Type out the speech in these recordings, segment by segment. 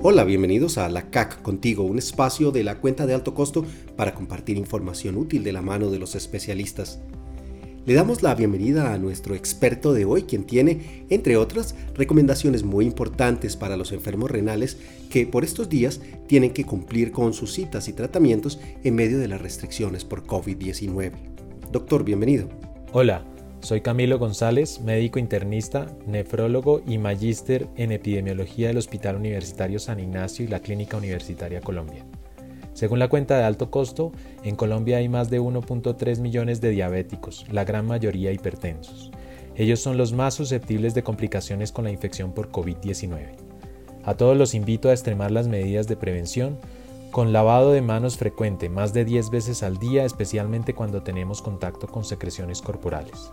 Hola, bienvenidos a La CAC Contigo, un espacio de la cuenta de alto costo para compartir información útil de la mano de los especialistas. Le damos la bienvenida a nuestro experto de hoy, quien tiene, entre otras, recomendaciones muy importantes para los enfermos renales que por estos días tienen que cumplir con sus citas y tratamientos en medio de las restricciones por COVID-19. Doctor, bienvenido. Hola. Soy Camilo González, médico internista, nefrólogo y magíster en epidemiología del Hospital Universitario San Ignacio y la Clínica Universitaria Colombia. Según la cuenta de alto costo, en Colombia hay más de 1.3 millones de diabéticos, la gran mayoría hipertensos. Ellos son los más susceptibles de complicaciones con la infección por COVID-19. A todos los invito a extremar las medidas de prevención con lavado de manos frecuente, más de 10 veces al día, especialmente cuando tenemos contacto con secreciones corporales.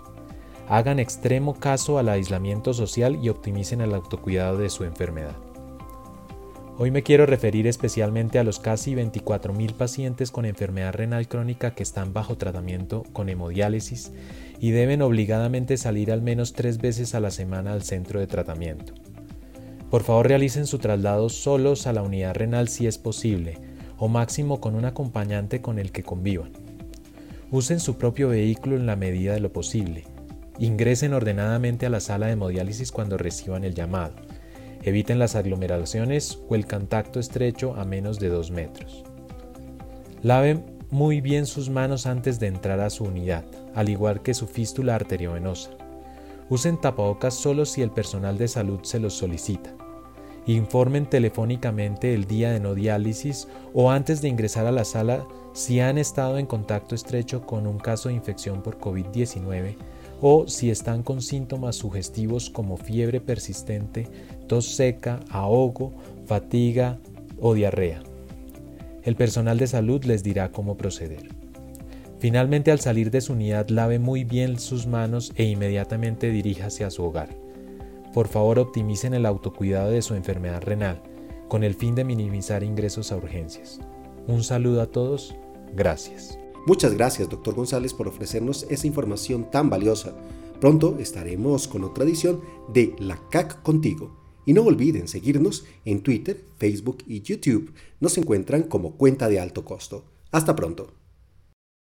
Hagan extremo caso al aislamiento social y optimicen el autocuidado de su enfermedad. Hoy me quiero referir especialmente a los casi 24.000 pacientes con enfermedad renal crónica que están bajo tratamiento con hemodiálisis y deben obligadamente salir al menos tres veces a la semana al centro de tratamiento. Por favor realicen su traslado solos a la unidad renal si es posible, o máximo con un acompañante con el que convivan. Usen su propio vehículo en la medida de lo posible Ingresen ordenadamente a la sala de hemodiálisis cuando reciban el llamado. Eviten las aglomeraciones o el contacto estrecho a menos de 2 metros. Laven muy bien sus manos antes de entrar a su unidad, al igual que su fístula arteriovenosa. Usen tapabocas solo si el personal de salud se los solicita. Informen telefónicamente el día de no diálisis o antes de ingresar a la sala si han estado en contacto estrecho con un caso de infección por COVID-19 o si están con síntomas sugestivos como fiebre persistente, tos seca, ahogo, fatiga o diarrea. El personal de salud les dirá cómo proceder. Finalmente, al salir de su unidad, lave muy bien sus manos e inmediatamente diríjase a su hogar. Por favor, optimicen el autocuidado de su enfermedad renal, con el fin de minimizar ingresos a urgencias. Un saludo a todos. Gracias. Muchas gracias, doctor González, por ofrecernos esa información tan valiosa. Pronto estaremos con otra edición de La CAC contigo. Y no olviden seguirnos en Twitter, Facebook y YouTube. Nos encuentran como cuenta de alto costo. Hasta pronto.